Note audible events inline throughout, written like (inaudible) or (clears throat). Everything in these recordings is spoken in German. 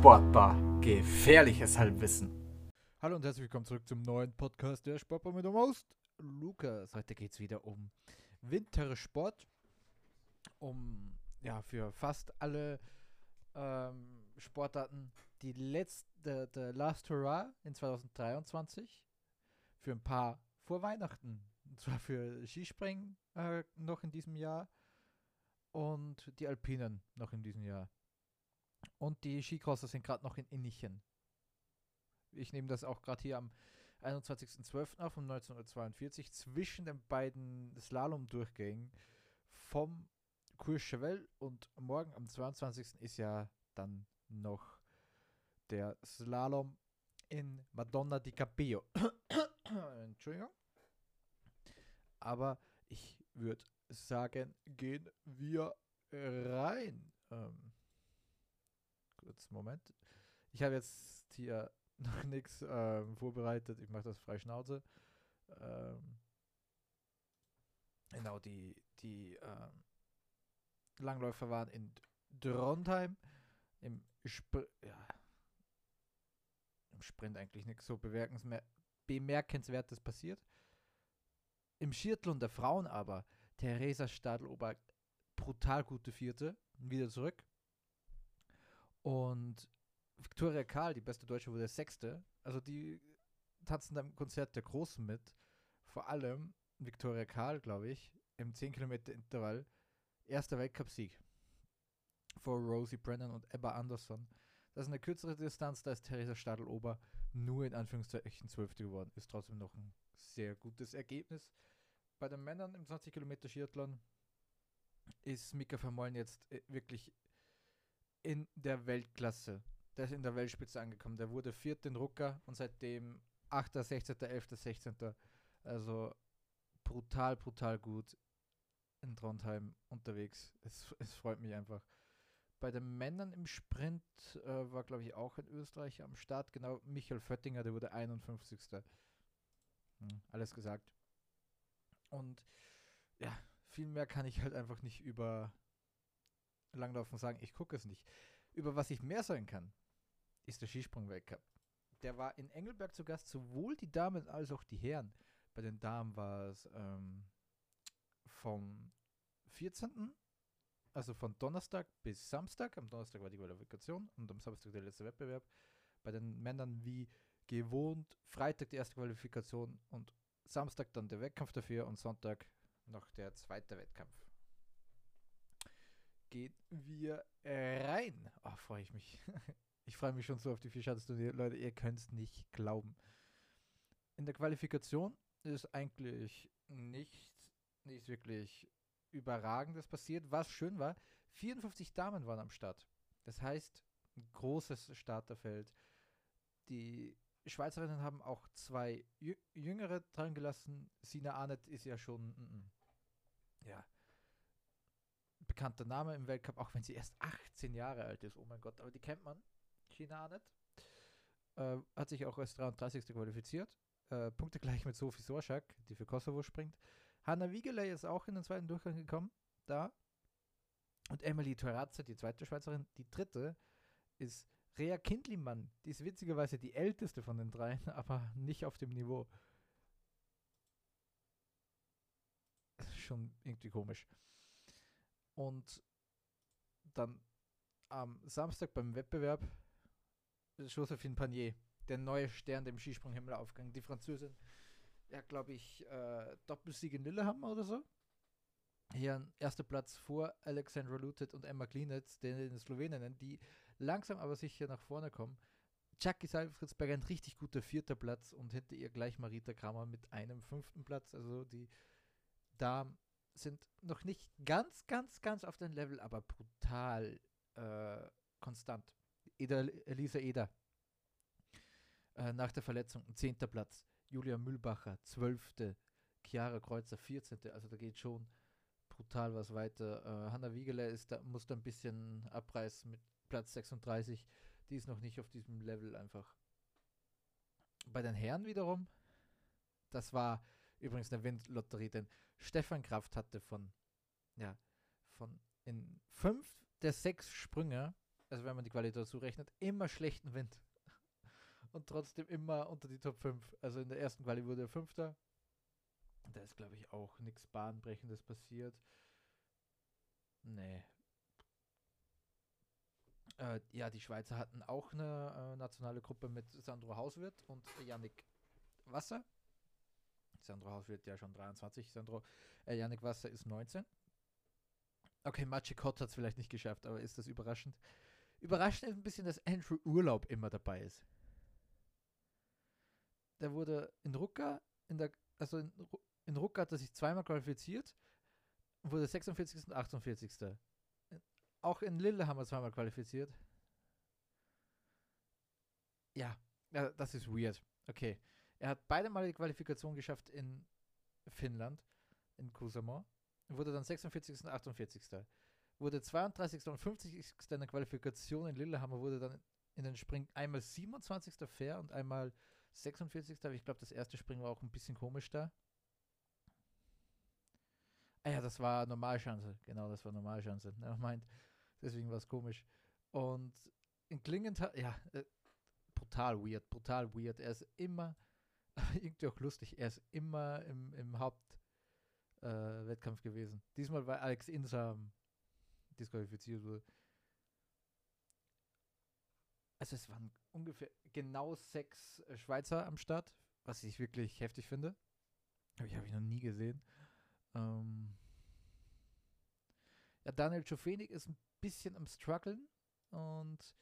Sportbar. Gefährliches Halbwissen. Hallo und herzlich willkommen zurück zum neuen Podcast der Sportbar mit dem Host Lukas. Heute geht es wieder um Wintersport. Um, ja, für fast alle ähm, Sportarten die letzte, der Last Hurrah in 2023. Für ein paar vor Weihnachten. Und zwar für Skispringen äh, noch in diesem Jahr und die Alpinen noch in diesem Jahr. Und die Skicrosser sind gerade noch in Innichen. Ich nehme das auch gerade hier am 21.12. auf um 1942 zwischen den beiden Slalom-Durchgängen vom Courchevel und morgen am 22. ist ja dann noch der Slalom in Madonna di Capillo. (coughs) Entschuldigung. Aber ich würde sagen, gehen wir rein. Ähm, kurz, Moment. Ich habe jetzt hier (laughs) noch nichts ähm, vorbereitet. Ich mache das frei Schnauze. Ähm, genau, die, die ähm, Langläufer waren in Trondheim. Im, Spr ja, Im Sprint eigentlich nichts so bemerkenswertes passiert. Im Schirtlon der Frauen aber Theresa Stadl-Ober brutal gute Vierte, wieder zurück. Und Victoria Karl, die beste Deutsche, wurde Sechste. Also die tanzen beim Konzert der Großen mit. Vor allem Victoria Karl, glaube ich, im 10 Kilometer Intervall. Erster Weltcupsieg vor Rosie Brennan und Ebba Anderson. Das ist eine kürzere Distanz, da ist Theresa Stadl-Ober nur in Anführungszeichen Zwölfte geworden. Ist trotzdem noch ein sehr gutes Ergebnis. Bei den Männern im 20 Kilometer Skiathlon ist Mika Vermeulen jetzt äh, wirklich in der Weltklasse. Der ist in der Weltspitze angekommen. Der wurde Vierter in Rucker und seitdem 8., 16., 11., 16. Also brutal, brutal gut in Trondheim unterwegs. Es, es freut mich einfach. Bei den Männern im Sprint äh, war, glaube ich, auch ein Österreicher am Start. Genau, Michael Föttinger, der wurde 51. Hm, alles gesagt. Und ja, viel mehr kann ich halt einfach nicht über Langlaufen sagen. Ich gucke es nicht. Über was ich mehr sagen kann, ist der Skisprung-Weltcup. Der war in Engelberg zu Gast, sowohl die Damen als auch die Herren. Bei den Damen war es ähm, vom 14., also von Donnerstag bis Samstag. Am Donnerstag war die Qualifikation und am Samstag der letzte Wettbewerb. Bei den Männern wie gewohnt Freitag die erste Qualifikation und Samstag dann der Wettkampf dafür und Sonntag noch der zweite Wettkampf. Gehen wir rein. Oh, freue ich mich. (laughs) ich freue mich schon so auf die Vierschanzenturnier. Leute, ihr könnt es nicht glauben. In der Qualifikation ist eigentlich nichts, nichts wirklich Überragendes passiert. Was schön war, 54 Damen waren am Start. Das heißt, ein großes Starterfeld. Die Schweizerinnen haben auch zwei Jüngere dran gelassen. Sina Arnett ist ja schon, mm, mm, ja, bekannter Name im Weltcup, auch wenn sie erst 18 Jahre alt ist. Oh mein Gott, aber die kennt man. Sina Arnett. Äh, hat sich auch als 33. qualifiziert. Äh, Punkte gleich mit Sophie Sorschak, die für Kosovo springt. Hanna Wiegeley ist auch in den zweiten Durchgang gekommen. Da. Und Emily Torazza, die zweite Schweizerin, die dritte, ist Rea Kindlimann, die ist witzigerweise die älteste von den dreien, (laughs) aber nicht auf dem Niveau. Schon irgendwie komisch. Und dann am Samstag beim Wettbewerb Josephine Panier, der neue Stern, der im Skisprunghimmel aufgegangen. Die Französin, ja, glaube ich, äh, Doppelsieg in Lillehammer oder so. Hier ein erster Platz vor Alexandra Lutet und Emma Klinetz, den Sloweninnen, die langsam aber sicher nach vorne kommen. Jackie Seifritzberger ein richtig guter vierter Platz und hinter ihr gleich Marita Kramer mit einem fünften Platz. Also die Damen sind noch nicht ganz, ganz, ganz auf dem Level, aber brutal äh, konstant. Eda, Elisa Eder äh, nach der Verletzung ein zehnter Platz. Julia Mühlbacher zwölfte. Chiara Kreuzer 14. Also da geht schon brutal was weiter. Äh, Hanna Wiegele ist da, muss da ein bisschen abreißen mit Platz 36. Die ist noch nicht auf diesem Level einfach. Bei den Herren wiederum, das war übrigens eine Windlotterie, denn Stefan Kraft hatte von, ja, von in fünf der sechs Sprünge also wenn man die Qualität dazu rechnet, immer schlechten Wind. (laughs) Und trotzdem immer unter die Top 5. Also in der ersten Quali wurde er Fünfter. Da ist, glaube ich, auch nichts Bahnbrechendes passiert. Nee. Äh, ja, die Schweizer hatten auch eine äh, nationale Gruppe mit Sandro Hauswirt und Yannick Wasser. Sandro Hauswirt ja schon 23, Sandro äh, Yannick Wasser ist 19. Okay, Machikot hat es vielleicht nicht geschafft, aber ist das überraschend? Überraschend ist ein bisschen, dass Andrew Urlaub immer dabei ist. Der wurde in Rucker, in der, also in, in Rucker hat er sich zweimal qualifiziert, wurde 46. und 48. Auch in Lille haben wir zweimal qualifiziert. Ja, das ist weird. Okay. Er hat beide Mal die Qualifikation geschafft in Finnland, in Kusamo. Wurde dann 46. und 48. Wurde 32. und 50. in der Qualifikation in Lillehammer, wurde dann in den Springen einmal 27. fair und einmal 46. Aber ich glaube, das erste Springen war auch ein bisschen komisch da. Ah ja, das war Normalschanze. Genau, das war Normalschanze. (laughs) Er meint, deswegen war es komisch. Und in Klingenthal, ja, äh, brutal weird, brutal weird. Er ist immer, irgendwie auch lustig, er ist immer im, im Hauptwettkampf äh, gewesen. Diesmal war Alex Insam disqualifiziert wurde. Also es waren ungefähr genau sechs äh, Schweizer am Start, was ich wirklich heftig finde. Aber ich habe ich noch nie gesehen. Ähm ja, Daniel Schofenig ist ein bisschen am struggeln und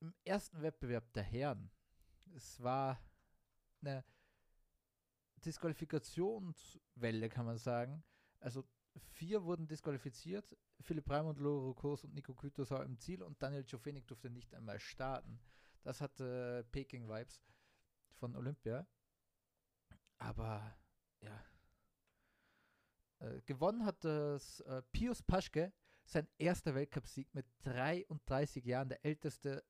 im ersten Wettbewerb der Herren, es war eine Disqualifikationswelle, kann man sagen. Also vier wurden disqualifiziert. Philipp Raimund, Loro Kurs und Nico Kütos war im Ziel und Daniel Jofenik durfte nicht einmal starten. Das hatte äh, Peking-Vibes von Olympia. Aber ja. Äh, gewonnen hat das äh, Pius Paschke, sein erster Weltcupsieg mit 33 Jahren, der älteste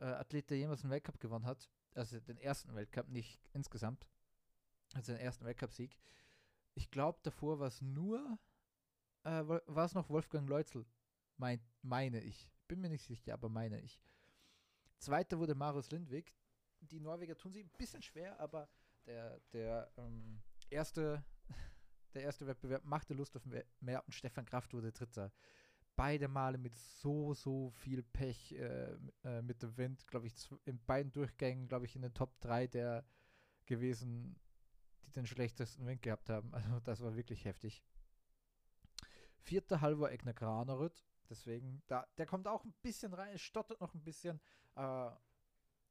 äh, Athlet, der jemals einen Weltcup gewonnen hat. Also den ersten Weltcup, nicht insgesamt. Also den ersten Weltcupsieg. Ich glaube, davor war es nur, äh, war es noch Wolfgang Leutzel, mein, meine ich. Bin mir nicht sicher, aber meine ich. Zweiter wurde Marius Lindwig. Die Norweger tun sich ein bisschen schwer, aber der, der ähm, erste, (laughs) der erste Wettbewerb machte Lust auf mehr und Stefan Kraft wurde Dritter. Beide Male mit so, so viel Pech äh, äh, mit dem Wind, glaube ich, in beiden Durchgängen, glaube ich, in den Top 3 der gewesen, die den schlechtesten Wind gehabt haben. (laughs) Also das war wirklich heftig. Vierter Halvor Egner Granerud. Deswegen, da, der kommt auch ein bisschen rein, stottert noch ein bisschen. Äh,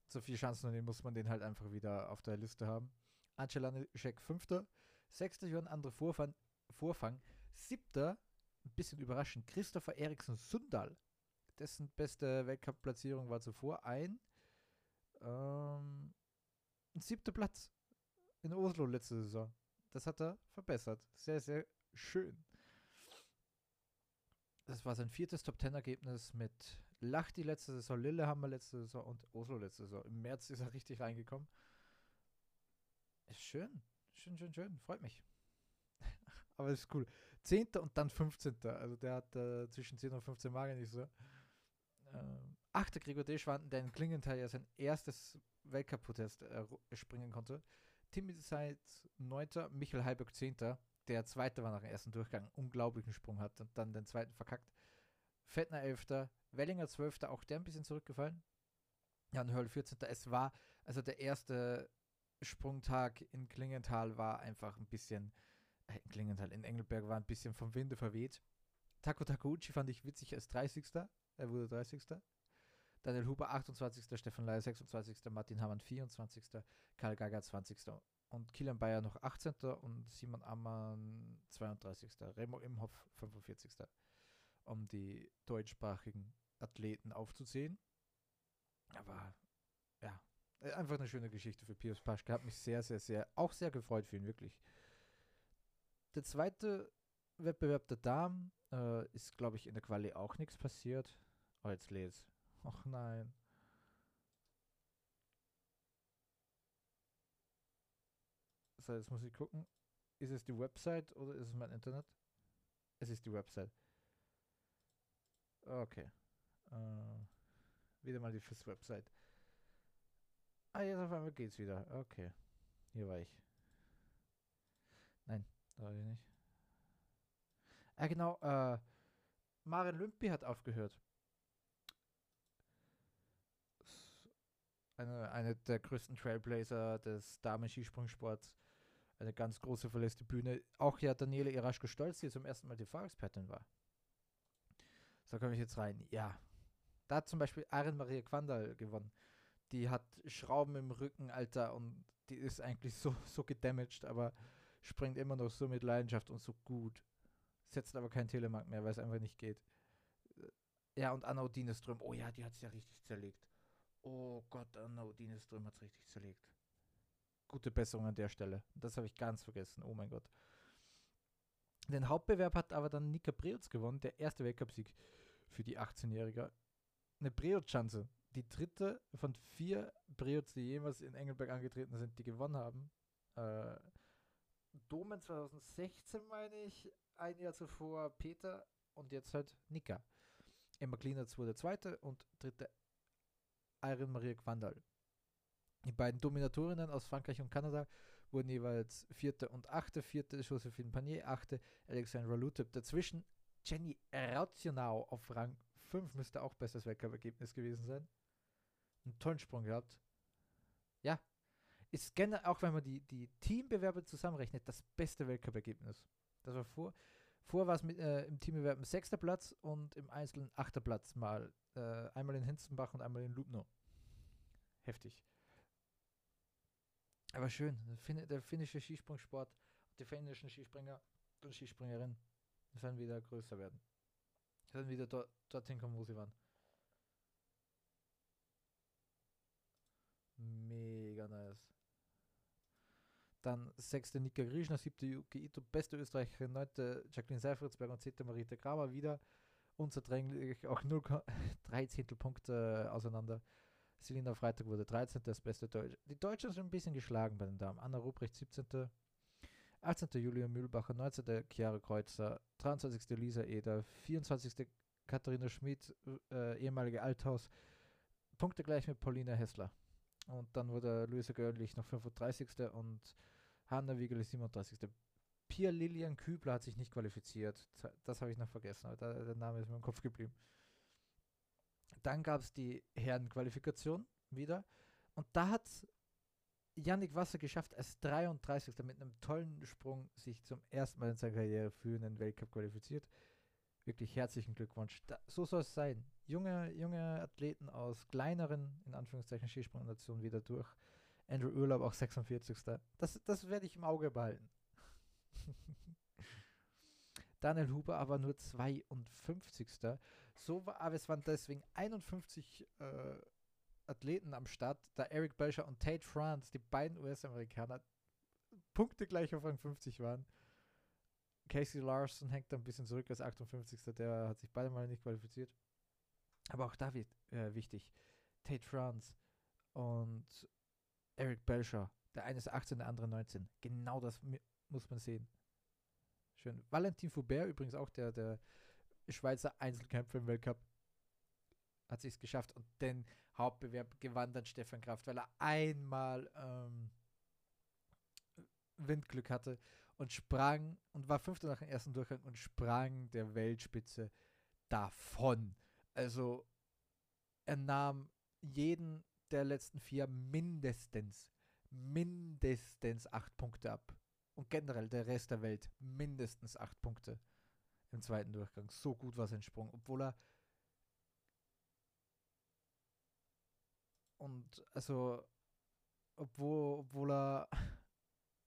so viel Chancen und muss man den halt einfach wieder auf der Liste haben. Angelanicek Fünfter. Sechster Johann Andre Vorfang. Vorfang. Siebter, ein bisschen überraschend, Christopher Eriksen Sundal. Dessen beste Weltcup-Platzierung war zuvor ein, ähm, ein siebter Platz in Oslo letzte Saison. Das hat er verbessert. Sehr, sehr schön. Das war sein viertes Top-10-Ergebnis mit Lachti letzte Saison, Lillehammer letzte Saison und Oslo letzte Saison. Im März ist er richtig reingekommen. Ist schön. Schön, schön, schön. Freut mich. (laughs) Aber ist cool. Zehnter und dann 15. Also der hat äh, zwischen 10 und 15 Mal nicht so. Ähm, achter Gregor Deschwanden, der in Klingenthal ja sein erstes Weltcup-Protest äh, springen konnte. Timmy Seid 9. Michael Heiberg 10. Der zweite war nach dem ersten Durchgang. Unglaublichen Sprung hat und dann den zweiten verkackt. Fettner 11. Wellinger 12. Auch der ein bisschen zurückgefallen. Jan Hörl 14. Es war, also der erste Sprungtag in Klingenthal war einfach ein bisschen, äh, Klingenthal, in Engelberg war ein bisschen vom Winde verweht. Taco Takeuchi fand ich witzig als 30. Er wurde 30. Daniel Huber 28. Stefan Leier 26. Martin Hamann 24. Karl Gaga 20. Und Kilian Bayer noch 18. und Simon Ammann 32. Remo Imhoff 45. Um die deutschsprachigen Athleten aufzuzählen. Aber ja, äh, einfach eine schöne Geschichte für Pius Paschke. Hat mich sehr, sehr, sehr, auch sehr gefreut für ihn, wirklich. Der zweite Wettbewerb der Damen äh, ist, glaube ich, in der Quali auch nichts passiert. Oh, jetzt lese. Ach nein. So, jetzt muss ich gucken. Ist es die Website oder ist es mein Internet? Es ist die Website. Okay. Äh, wieder mal die FIS-Website. Ah, jetzt auf einmal geht's wieder. Okay. Hier war ich. Nein, da ich nicht. Ah, genau. Äh, Maren Lümpi hat aufgehört. Eine, eine der größten Trailblazer des Damen-Skisprungsports. Eine ganz große verlässte Bühne. Auch ja Daniele Iraschko-Stolz, die zum ersten Mal die Fahrexpertin war. So komme ich jetzt rein. Ja. Da hat zum Beispiel Aaron Maria Quandal gewonnen. Die hat Schrauben im Rücken, Alter, und die ist eigentlich so, so gedamaged, aber springt immer noch so mit Leidenschaft und so gut. Setzt aber kein Telemark mehr, weil es einfach nicht geht. Ja, und Anna Odineström, oh ja, die hat es ja richtig zerlegt. Oh Gott, Anna Odineström hat es richtig zerlegt. Gute Besserung an der Stelle. Das habe ich ganz vergessen, oh mein Gott. Den Hauptbewerb hat aber dann Nika Preutz gewonnen, der erste Weltcupsieg für die 18-Jährige. Eine Preutz-Chance. Die dritte von vier Preutz, die jemals in Engelberg angetreten sind, die gewonnen haben. Äh, Domen 2016, meine ich, ein Jahr zuvor Peter und jetzt halt Nika. Emma Klinatz wurde zweite und dritte Irene Maria Quandal. Die beiden Dominatorinnen aus Frankreich und Kanada wurden jeweils vierte und achte. Vierte Josephine Panier, achte Alexandra Lutep. Dazwischen Jenny Rauzionau auf Rang 5 müsste auch bestes Weltcup-Ergebnis gewesen sein. Einen tollen Sprung gehabt. Ja, ist generell, auch wenn man die, die Teambewerbe zusammenrechnet, das beste Weltcup-Ergebnis. Das war vor, vor war es mit, äh, im Teambewerb sechster Platz und im Einzelnen achter Platz mal. Äh, einmal in Hinzenbach und einmal in Lubno. Heftig. Aber schön. Der finnische Skisprungsport, die finnischen Skispringer und Skispringerinnen werden wieder größer werden. Werden wieder dort, dorthin kommen, wo sie waren. Mega nice. Dann sechste Nika Grischner, siebte Yuki Ito, beste Österreicherin, neunte Jacqueline Seifritzberg und zehnte Marita Kramer wieder unzerdränglich, auch 0,3 (laughs) Zehntelpunkte auseinander. Selina Freitag wurde 13. das beste Deutsche. Die Deutschen sind ein bisschen geschlagen bei den Damen. Anna Ruprecht 17. 18. Julia Mühlbacher, 19. Chiara Kreuzer, 23. Lisa Eder, 24. Katharina Schmidt, äh, ehemalige Althaus, Punkte gleich mit Paulina Hessler. Und dann wurde Luisa Görlich noch 35. und Hanna Wiegele 37. Pia Lilian Kübler hat sich nicht qualifiziert. Das habe ich noch vergessen, aber der Name ist mir im Kopf geblieben. Dann gab es die Herrenqualifikation wieder. Und da hat Yannick Wasser geschafft, als 33. mit einem tollen Sprung sich zum ersten Mal in seiner Karriere für einen Weltcup qualifiziert. Wirklich herzlichen Glückwunsch. Da, so soll es sein. Junge, junge Athleten aus kleineren, in Anführungszeichen, Skisprungnationen wieder durch. Andrew Urlaub auch 46. Das, das werde ich im Auge behalten. (laughs) Daniel Huber aber nur 52. So war, aber es waren deswegen 51 äh, Athleten am Start, da Eric Belcher und Tate France, die beiden US-Amerikaner, Punkte gleich auf Rang 50 waren. Casey Larson hängt ein bisschen zurück als 58. Der hat sich beide mal nicht qualifiziert. Aber auch da wird äh, wichtig. Tate France und Eric Belcher. Der eine ist 18, der andere 19. Genau das muss man sehen. Schön. Valentin Foubert, übrigens auch der, der Schweizer Einzelkämpfer im Weltcup, hat sich geschafft und den Hauptbewerb gewann dann Stefan Kraft, weil er einmal ähm, Windglück hatte und sprang und war Fünfter nach dem ersten Durchgang und sprang der Weltspitze davon. Also er nahm jeden der letzten vier mindestens, mindestens acht Punkte ab und generell der Rest der Welt mindestens acht Punkte im zweiten Durchgang. So gut war sein Sprung, obwohl er und also obwohl, obwohl er (laughs)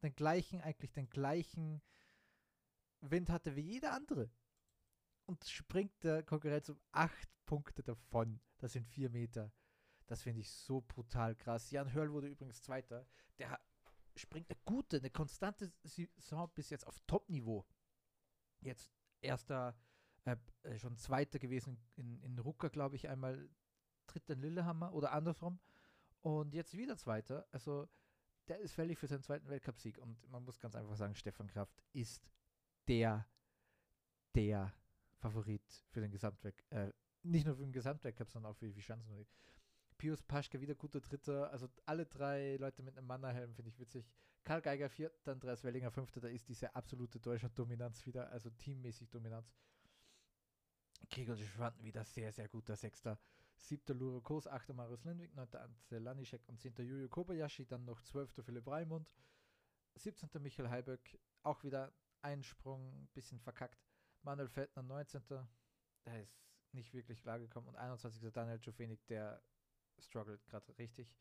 den gleichen, eigentlich den gleichen Wind hatte wie jeder andere. Und springt der Konkurrenz um acht Punkte davon. Das sind vier Meter. Das finde ich so brutal krass. Jan Hörl wurde übrigens Zweiter. Der springt eine gute, eine konstante Saison bis jetzt auf Top-Niveau. Jetzt erster, äh, äh, schon zweiter gewesen in, in Rucker, glaube ich, einmal dritter in Lillehammer oder andersrum. Und jetzt wieder zweiter. Also der ist fällig für seinen zweiten Weltcupsieg. Und man muss ganz einfach sagen, Stefan Kraft ist der, der Favorit für den Gesamtweltcup. Äh, nicht nur für den Gesamtweltcup, sondern auch für die Schanzen. Pius Paschke wieder guter Dritter. Also alle drei Leute mit einem Mannerhelm finde ich witzig. Karl Geiger vierter, Andreas Wellinger fünfter. Da ist diese absolute deutsche Dominanz wieder, also teammäßig Dominanz. Gregor Schwanden wieder sehr, sehr guter Sechster. Siebter Luro Kos, achter Marius Lindwig, neunter Ante Lanischek und zehnter Juju Kobayashi. Dann noch zwölfter Philipp Raimund. 17. Michael Heiböck, auch wieder ein Sprung, bisschen verkackt. Manuel Feldner, 19. Der ist nicht wirklich klargekommen. Und 21. Daniel Jofenik, der struggelt gerade richtig.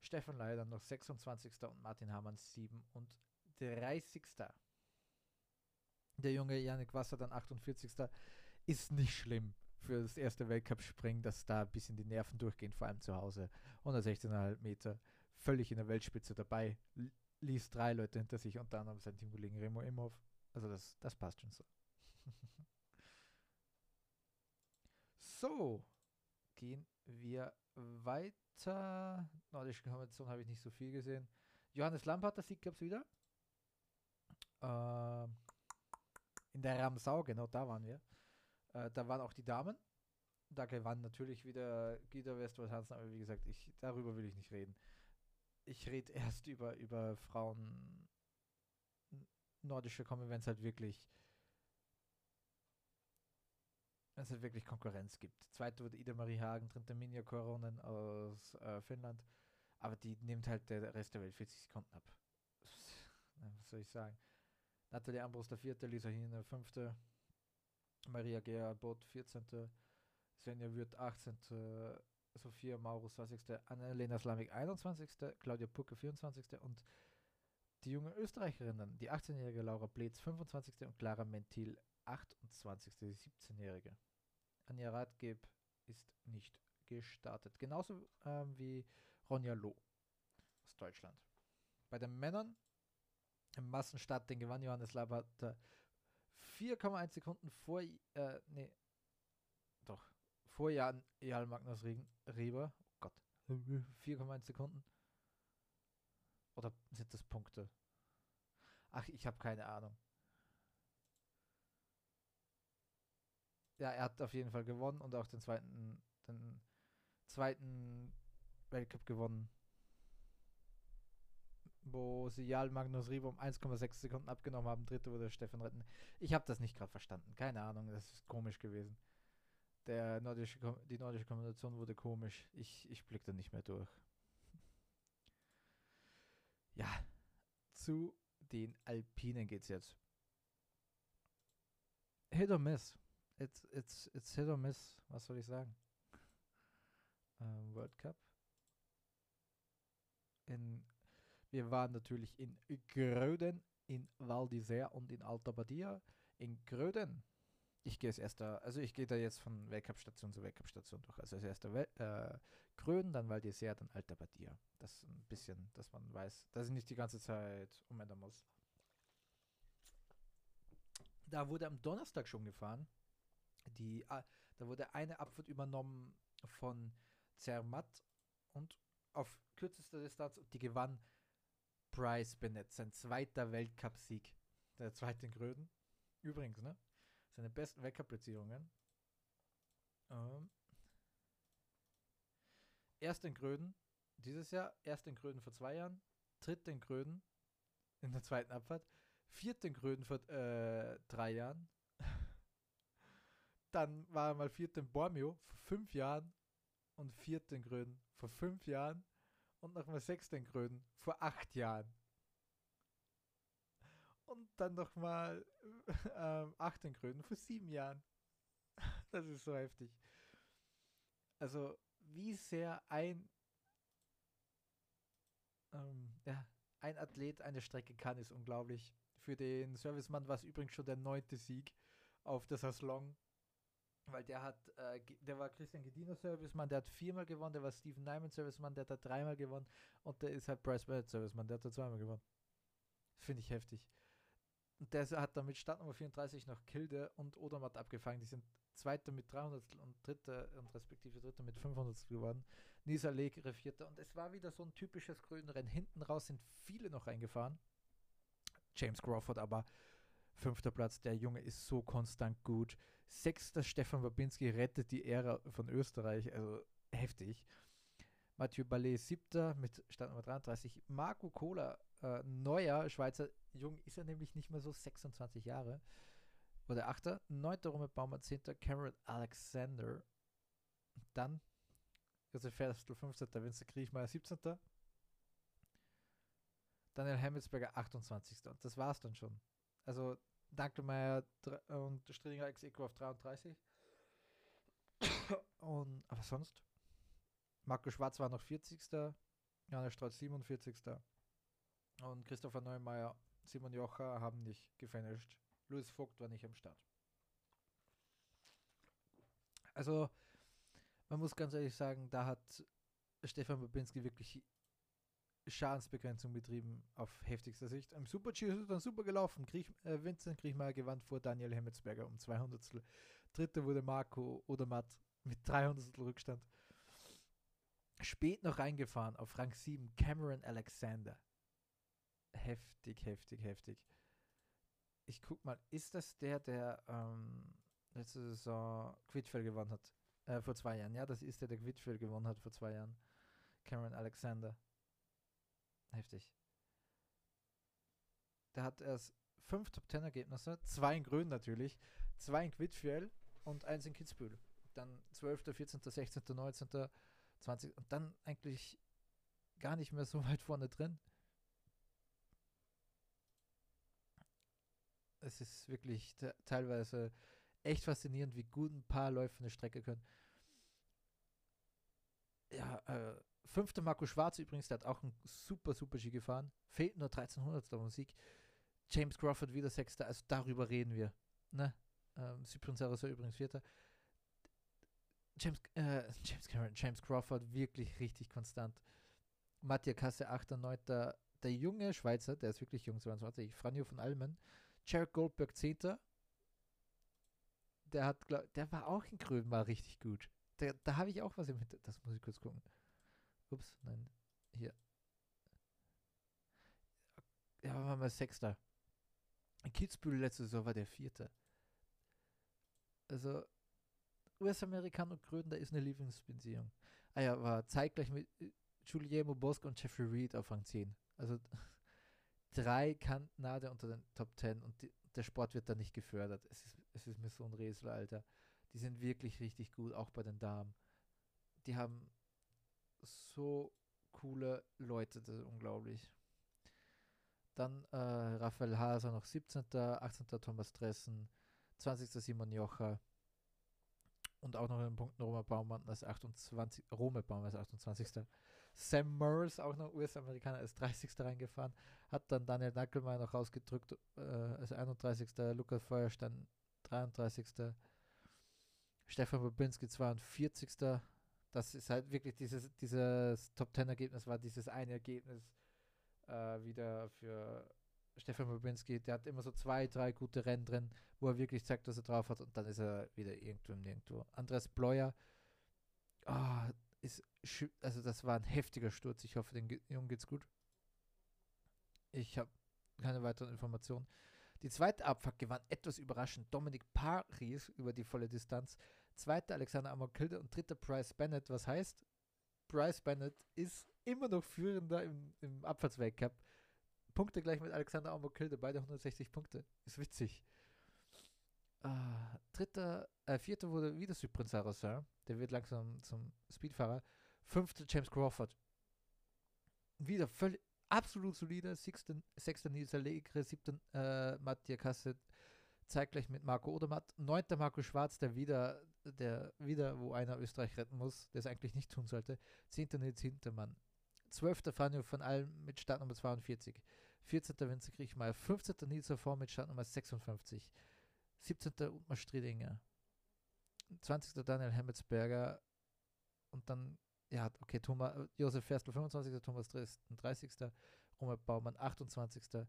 Stefan Leider noch 26. und Martin Hamann 37. Der junge Janik Wasser dann 48. Ist nicht schlimm für das erste Weltcup-Springen, dass da ein bisschen die Nerven durchgehen, vor allem zu Hause. 116,5 Meter, völlig in der Weltspitze dabei, ließ drei Leute hinter sich, unter anderem sein Teamkollegen Remo Imhoff. Also das, das passt schon so. (laughs) so, gehen wir weiter. Nordische Kombination habe ich nicht so viel gesehen. Johannes Lampert, das Sieg gab es wieder. Äh, in der Ramsau, genau da waren wir. Äh, da waren auch die Damen. Da gewann natürlich wieder Gita Westwold Hansen, aber wie gesagt, ich, darüber will ich nicht reden. Ich rede erst über, über Frauen nordische kommen, wenn es halt wirklich es halt wirklich Konkurrenz gibt. Zweite wurde Ida Marie Hagen, dritte Minja Koronen aus äh, Finnland, aber die nimmt halt der Rest der Welt 40 Sekunden ab. (laughs) Was soll ich sagen? Nathalie Ambrose der vierte, Lisa Hine fünfte, Maria Gea Bot 14. Svenja Würth 18. Sophia Maurus 20. Annalena Slamik 21. Claudia Pucke 24. und die jungen Österreicherinnen, die 18-jährige Laura Bletz 25. und Clara Mentil 28. die 17-jährige. Anja Radgeb ist nicht gestartet. Genauso ähm, wie Ronja Loh aus Deutschland. Bei den Männern im Massenstart den gewann Johannes Labater 4,1 Sekunden vor, äh, nee, doch, vor Jan, Jan Magnus Reber. Oh Gott, 4,1 Sekunden. Oder sind das Punkte? Ach, ich habe keine Ahnung. Ja, er hat auf jeden Fall gewonnen und auch den zweiten, den zweiten Weltcup gewonnen wo sie Jarl Magnus Riebe um 1,6 Sekunden abgenommen haben. Dritte wurde Stefan Retten. Ich habe das nicht gerade verstanden. Keine Ahnung, das ist komisch gewesen. Der nordische, die nordische Kombination wurde komisch. Ich, ich blickte nicht mehr durch. Ja, zu den Alpinen geht's jetzt. Hit or miss. It's, it's, it's hit or miss. Was soll ich sagen? Uh, World Cup. In wir waren natürlich in Gröden, in Val d'Isère und in Alta Badia. In Gröden, ich gehe es erster, also ich gehe da jetzt von Weltcup-Station zu Weltcup-Station durch. Also als erster Wel äh, Gröden, dann Val d'Isère, dann Alta Badia. Das ist ein bisschen, dass man weiß, dass ich nicht die ganze Zeit umändern muss. Da wurde am Donnerstag schon gefahren. Die, äh, da wurde eine Abfahrt übernommen von Zermatt und auf kürzester Distanz, die gewann Bryce Bennett, sein zweiter Weltcup-Sieg. Der zweite in Gröden. Übrigens, ne? Seine besten Weltcup-Platzierungen. Ähm, erst in Gröden dieses Jahr, erst in Gröden vor zwei Jahren, dritte in Gröden in der zweiten Abfahrt, vierte in Gröden vor äh, drei Jahren. Dann war er mal vierte in Bormio vor fünf Jahren und vierte in Gröden vor fünf Jahren und nochmal sechster in Gröden vor acht Jahren. Und dann nochmal (laughs) ähm, acht in Gröden vor sieben Jahren. (laughs) Das ist so heftig. Also, wie sehr ein, ähm, ja, ein Athlet eine Strecke kann, ist unglaublich. Für den Servicemann war es übrigens schon der neunte Sieg auf der Saslong weil der hat, äh, der war Christian Gedino Serviceman, der hat viermal gewonnen, der war Steven Nyman Serviceman, der hat da dreimal gewonnen und der ist halt Bryce Bennett Serviceman, der hat da zweimal gewonnen. Finde ich heftig. Und der hat dann mit Startnummer 34 noch Kilde und Odermatt abgefangen. Die sind Zweiter mit 300 und Dritter und respektive Dritter mit 500 geworden. Nisa Legere Vierter. Und es war wieder so ein typisches Grünrennen. Hinten raus sind viele noch reingefahren. James Crawford aber Fünfter Platz, der Junge ist so konstant gut. Sechster Stefan Babinski rettet die Ära von Österreich, also heftig. Mathieu Ballet siebter mit Startnummer 33. Marco Kohler, äh, neuer Schweizer Jung, ist er nämlich nicht mehr so 26 Jahre. Oder achter. Neunter Robert Baumer, zehnter Cameron Alexander. Dann Josef Ferstl 15. Vincent Kriechmeier 17. Daniel Hemmelsberger 28. Und das war's dann schon. Also Dankelmeier und Stringer ex equo auf 33. und, aber sonst. Marco Schwarz war noch 40. Jana Strauß 47. Und Christopher Neumeier, Simon Jocher haben nicht gefinisht. Louis Vogt war nicht am Start. Also, man muss ganz ehrlich sagen, da hat Stefan Babinski wirklich Schadensbegrenzung betrieben auf heftigster Sicht. Im Super-G ist es dann super gelaufen. Kriech, äh, Vincent Kriechmeier gewann vor Daniel Hemmetsberger um 200. Dritter wurde Marco Odermatt mit 300 Rückstand. Spät noch reingefahren auf Rang 7 Cameron Alexander. Heftig, heftig, heftig. Ich guck mal, ist das der, der ähm, letzte Saison Quidfell gewonnen hat? Äh, vor zwei Jahren. Ja, das ist der, der Quidfell gewonnen hat vor zwei Jahren. Cameron Alexander. Heftig. Der hat erst fünf Top Ten Ergebnisse, zwei in Grün natürlich, zwei in Quidfiel und eins in Kitzbühel. Dann 12., 14., 16., 19., 20. und dann eigentlich gar nicht mehr so (laughs) weit vorne drin. Es ist wirklich teilweise echt faszinierend, wie gut ein paar Läufe eine Strecke können. Ja, äh, Fünfter Marco Schwarz übrigens, der hat auch ein super, super Ski gefahren. Fehlt nur 1300 der Musik. James Crawford wieder Sechster, also darüber reden wir. Ne? Ähm, Cyprian Sarasor übrigens Vierter. James, äh, James Cameron, James Crawford wirklich richtig konstant. Matthias Kasse 8. 9. Der junge Schweizer, der ist wirklich jung, 22, Franjo von Almen. Jared Goldberg 10. Der hat, glaub, der war auch in Grün mal richtig gut. Der, da habe ich auch was im Hintergrund. Das muss ich kurz gucken. Ups, nein. Hier. Ja, waren wir Sechster. Kitzbühel letzte Saison war der Vierte. Also, US-Amerikaner und Gröden, da ist eine Lieblingsbeziehung. Ah ja, war zeitgleich mit Giuliano Bosco und Jeffrey Reed auf Rang 10. Also (laughs) drei Kanadier unter den Top 10 und die, der Sport wird da nicht gefördert. Es ist, es ist mir so ein Rätsel, Alter. Die sind wirklich richtig gut, auch bei den Damen. Die haben so coole Leute, das ist unglaublich. Dann äh, Raphael Haser noch 17., 18. Thomas Dressen, 20. Simon Jocher und auch noch in den Punkten Roma Baumann als 28. Rome Baumann als 28. Sam Murs, auch noch US-Amerikaner, als 30. reingefahren. Hat dann Daniel Nackelmeier noch rausgedrückt äh, als 31. Lukas Feuerstein 33. Stefan Babinski 42 das ist halt wirklich dieses, dieses Top Ten Ergebnis war dieses eine Ergebnis äh, wieder für Stefan Babinski. Der hat immer so zwei, drei gute Rennen drin, wo er wirklich zeigt, dass er drauf hat und dann ist er wieder irgendwo nirgendwo. Andreas Bleuer, oh, ist, also das war ein heftiger Sturz. Ich hoffe, den Jungen geht's gut. Ich habe keine weiteren Informationen. Die zweite Abfahrt gewann etwas überraschend Dominik Paris über die volle Distanz zweiter Alexander Amokilde und dritter Bryce Bennett. Was heißt, Bryce Bennett ist immer noch führender im, im Abfahrtsweltcup. Punkte gleich mit Alexander Amokilde, beide 160 Punkte. Ist witzig. Ah, dritter, äh, vierter wurde wieder Cyprien Sarrazin. Der wird langsam zum Speedfahrer. Fünfter James Crawford. Wieder völlig absolut solide. Sechster, sechster Nils Allegre, siebter äh, Mattia Kasset, zeitgleich mit Marco Odermatt. Neunter Marco Schwarz, der wieder der wieder, wo einer Österreich retten muss, der es eigentlich nicht tun sollte. Zehnter Nils Hintermann. Zwölfter Fanjo von allen mit Startnummer 42. 14. Vinze Kriechmeier. 15. Nils Vor mit Startnummer 56. 17. Utmar Striedinger. 20. Daniel Hemmetsberger. Und dann, ja, okay, Thomas, Josef Ferstl 25. Thomas Dresden 30. Robert Baumann 28.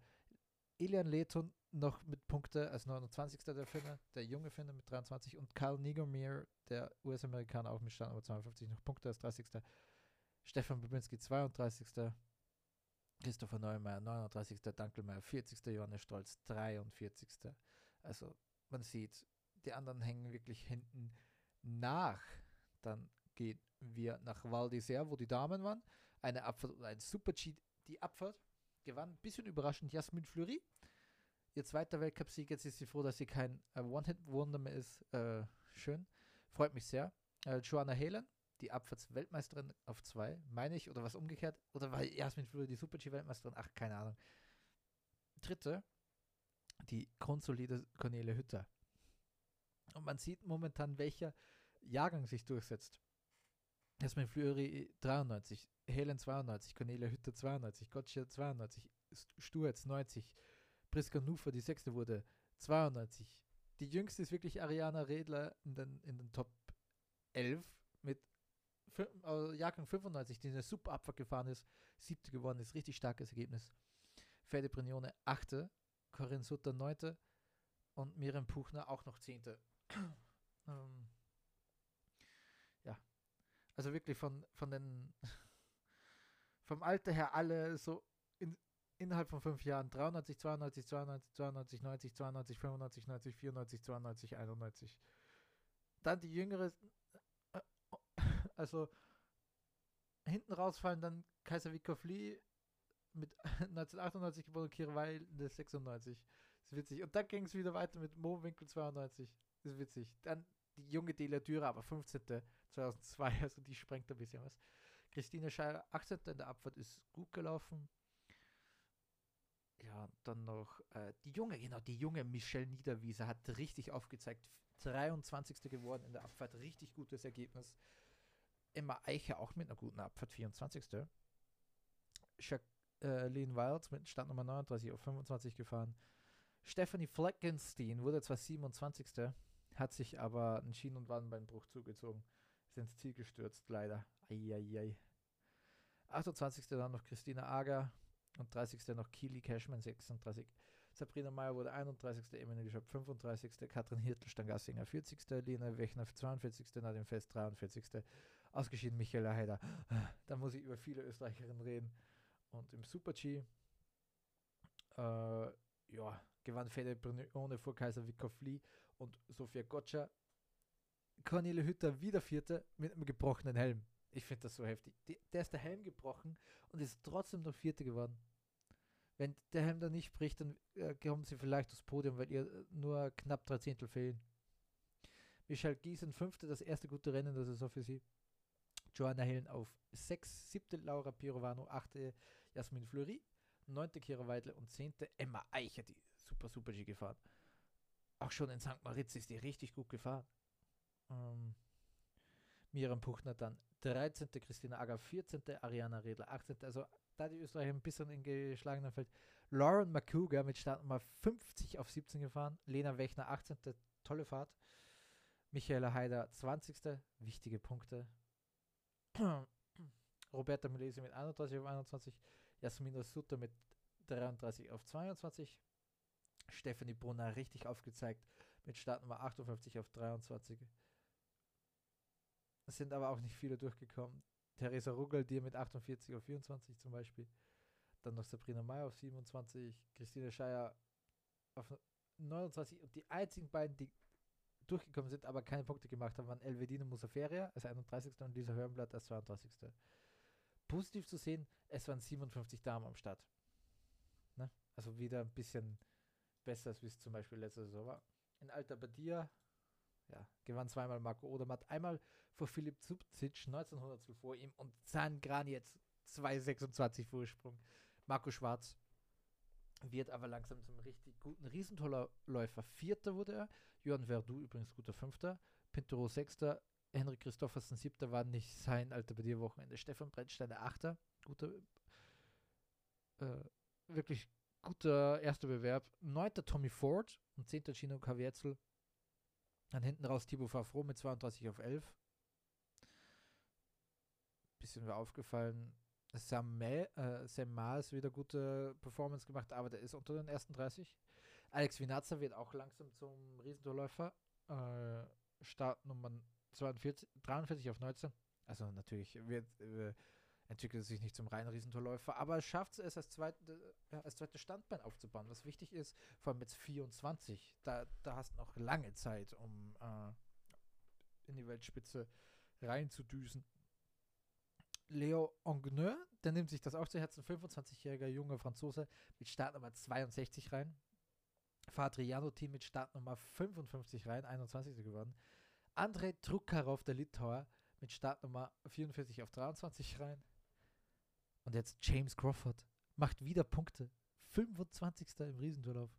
Ilian Letun noch mit Punkte als 29. der Finne, der junge Finne mit 23 und Karl Nigomir, der US-Amerikaner auch mit Stand aber 52 noch Punkte als 30. Stefan Babinski 32. Christopher Neumeier 39. Dankelmeier 40. Johannes Stolz 43. Also man sieht, die anderen hängen wirklich hinten nach. Dann gehen wir nach Val d'Isère, wo die Damen waren. Eine Abfahrt oder ein Super-G, die Abfahrt gewann, ein bisschen überraschend, Jasmin Fleury. Ihr zweiter Weltcupsieg, jetzt ist sie froh, dass sie kein äh, One-Hit-Wonder mehr ist. Äh, schön, freut mich sehr. Äh, Joanna Helen, die Abfahrtsweltmeisterin auf zwei, meine ich, oder was umgekehrt? Oder war Jasmin Fleury die Super-G-Weltmeisterin? Ach, keine Ahnung. Dritte, die grundsolide Cornelia Hütter. Und man sieht momentan, welcher Jahrgang sich durchsetzt. Jasmin Fleury 93, Helen 92, Cornelia Hütter 92, Gotcha 92, Sturz 90, Priska Nufer, die sechste wurde 92. Die jüngste ist wirklich Ariana Redler in den, in den Top 11 mit äh, Jahrgang 95, die eine super Abfahrt gefahren ist, siebte geworden ist, richtig starkes Ergebnis. Fede Brignone achte, Corinne Sutter neunte und Miriam Puchner auch noch zehnte. (clears throat) ähm, also wirklich von, von den vom Alter her alle so in, innerhalb von fünf Jahren 93, 92, 92, 92, 90, 92, 95, 90, 94, 92, 91. Dann die jüngere, äh, also hinten rausfallen dann Kaiser Lee mit (laughs) 1998 geboren, Kira Weil 96. Das ist witzig. Und dann ging es wieder weiter mit Mo Winkel 92. Das ist witzig. Dann die junge Delia Dürer, aber 15. 2002, (laughs) also die sprengt ein bisschen was. Christine Scheier, 18. in der Abfahrt ist gut gelaufen. Ja, dann noch äh, die junge, genau, die junge Michelle Niederwieser hat richtig aufgezeigt. 23. geworden in der Abfahrt, richtig gutes Ergebnis. Emma Eicher auch mit einer guten Abfahrt, 24. Jacqueline äh, Wilds mit Startnummer 39 auf 25 gefahren. Stephanie Fleckenstein wurde zwar 27. hat sich aber einen Schienen- und Wadenbeinbruch zugezogen. Ist ins Ziel gestürzt, leider. Eieiei. 28. dann noch Christina Ager und 30. noch Kili Cashman 36. Sabrina Meyer wurde 31. Emanuel Schöpf 35. Katrin Hirtel Stangassinger 40. Lena Wechner 42. Nadine Fest 43. Ausgeschieden Michaela Heider. Da muss ich über viele Österreicherinnen reden. Und im Super-G äh, ja, gewann Fede Brignone vor Kaiser Wickow-Lee und Sophia Gotcha. Cornelia Hütter wieder Vierte mit einem gebrochenen Helm. Ich finde das so heftig. Die, der ist der Helm gebrochen und ist trotzdem noch Vierte geworden. Wenn der Helm da nicht bricht, dann äh, kommen sie vielleicht aufs Podium, weil ihr äh, nur knapp drei Zehntel fehlen. Michelle Giesen, fünfte, das erste gute Rennen der Saison für sie. Joanna Helen auf sechs, siebte Laura Pirovano, achte Jasmin Fleury, neunte Kira Weidle und zehnte Emma Eicher, die super, super G gefahren. Auch schon in St. Moritz ist die richtig gut gefahren. Ähm, Miriam Puchner dann 13. Christina Ager 14. Ariana Redler 18. Also da die Österreicher ein bisschen in geschlagenem Feld. Lauren McCougar mit Startnummer 50 auf 17 gefahren. Lena Wechner 18. Tolle Fahrt. Michaela Haider 20. Wichtige Punkte. (clears throat) Roberta Milesi mit 31 auf 21. Jasmina Sutter mit 33 auf 22. Stephanie Brunner richtig aufgezeigt mit Startnummer 58 auf 23. Es sind aber auch nicht viele durchgekommen. Theresa Ruggel, die mit 48 auf 24 zum Beispiel. Dann noch Sabrina Meyer auf 27, Christine Scheier auf 29 und die einzigen beiden, die durchgekommen sind, aber keine Punkte gemacht haben, waren Elvedine Musaferia als 31. und Lisa Hörnblatt als 32. Positiv zu sehen, es waren 57 Damen am Start. Ne? Also wieder ein bisschen besser, als wie es zum Beispiel letzte Saison war. In Alta Badia ja, gewann zweimal Marco Odermatt, einmal vor Philipp Zubcic 1900 vor ihm und Zahn Gran jetzt 2,26 Vorsprung. Marco Schwarz wird aber langsam zum richtig guten Riesentoller Läufer. Vierter wurde er, Johann Verdu übrigens guter Fünfter, Pintero Sechster, Henrik Christoffersen Siebter war nicht sein alter bei dir Wochenende. Stefan Brennsteiner Achter, guter, äh, wirklich guter erster Bewerb. Neunter Tommy Ford und zehnter Gino Caviezel dann hinten raus Thibaut Favreau mit 32 auf 11. Bisschen aufgefallen. Sam, May, äh, Sam Maas wieder gute Performance gemacht, aber der ist unter den ersten 30. Alex Vinazza wird auch langsam zum Riesentorläufer. Äh, Startnummer 42, 43 auf 19. Also natürlich wird, äh, entwickelte sich nicht zum reinen Riesentorläufer, aber schafft es als, zweite, ja, als zweites Standbein aufzubauen, was wichtig ist, vor allem jetzt 24. Da, da hast du noch lange Zeit, um äh, in die Weltspitze reinzudüsen. Leo Ongneur, der nimmt sich das auch zu Herzen, 25-jähriger junger Franzose mit Startnummer 62 rein. Fadriano-Team mit Startnummer 55 rein, 21. geworden. Andrei Trukharov, der Litauer, mit Startnummer 44 auf 23 rein. Und jetzt James Crawford macht wieder Punkte. 25. im Riesendurlauf.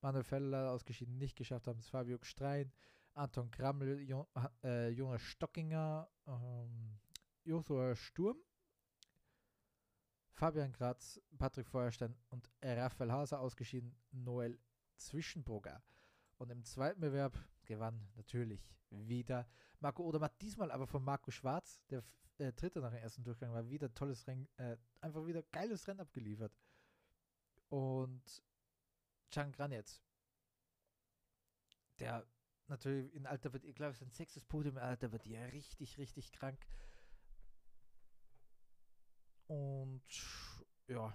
Manuel Feller ausgeschieden, nicht geschafft haben es Fabio Strein, Anton Krammel, jo äh, Jonas Stockinger, ähm, Joshua Sturm, Fabian Graz, Patrick Feuerstein und Raphael Haser ausgeschieden, Noel Zwischenbrugger. Und im zweiten Bewerb gewann natürlich wieder Marco Odermatt, diesmal aber von Marco Schwarz, der äh, Dritte nach dem ersten Durchgang war, wieder tolles Rennen, äh, einfach wieder geiles Rennen abgeliefert. Und Can Granetz, der natürlich in Alter wird, ich glaube, sein sechstes Podium im Alter wird ja richtig, richtig krank. Und ja,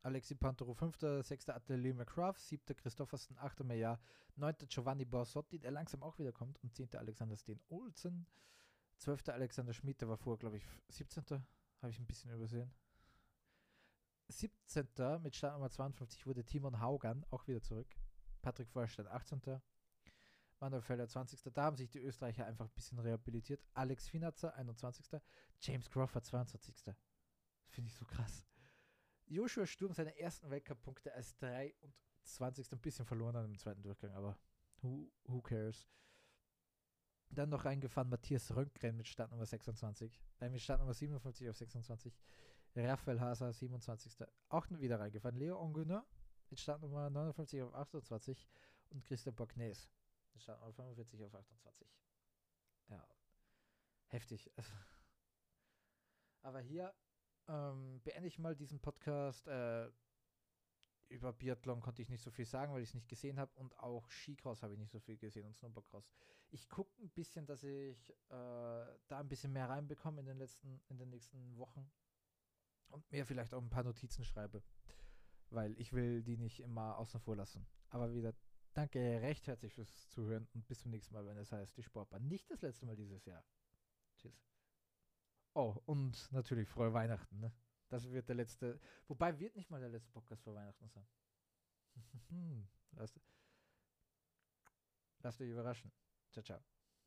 Alexi Pantoro, fünfter, sechster Atelier McCraft, siebter Christoffersen, achter Meyer, neunter Giovanni Borsotti, der langsam auch wieder kommt, und zehnter Alexander Steen Olsen, zwölfter Alexander Schmidt, der war vorher, glaube ich, 17. Habe ich ein bisschen übersehen. 17. mit Startnummer 52 wurde Timon Haugan auch wieder zurück. Patrick Feuerstein 18. Manuel Feller 20. Da haben sich die Österreicher einfach ein bisschen rehabilitiert. Alex Finatzer 21. James Crawford 22. Finde ich so krass. Joshua Sturm seine ersten Weltcup-Punkte als 23. ein bisschen verloren an im zweiten Durchgang, aber who, who cares? Dann noch reingefahren Matthias Röntgen mit Startnummer 26, äh, mit Startnummer 57 auf 26. Raphael Haser 27. Auch wieder reingefahren. Leo Onguner mit Startnummer 59 auf 28 und Christian Borgnes mit Startnummer 45 auf 28. Ja, heftig. (laughs) Aber hier ähm, beende ich mal diesen Podcast. Äh, über Biathlon konnte ich nicht so viel sagen, weil ich es nicht gesehen habe und auch Skicross habe ich nicht so viel gesehen und Snowboardcross. Ich gucke ein bisschen, dass ich äh, da ein bisschen mehr reinbekomme in den letzten, in den nächsten Wochen und mir vielleicht auch ein paar Notizen schreibe, weil ich will die nicht immer außen vor lassen. Aber wieder danke recht herzlich fürs Zuhören und bis zum nächsten Mal, wenn es heißt die Sportbahn. Nicht das letzte Mal dieses Jahr. Tschüss. Oh, und natürlich frohe Weihnachten, ne? Das wird der letzte, wobei wird nicht mal der letzte Podcast vor Weihnachten sein. (laughs) lasst, lasst euch überraschen. Ciao, ciao.